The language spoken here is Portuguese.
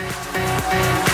Música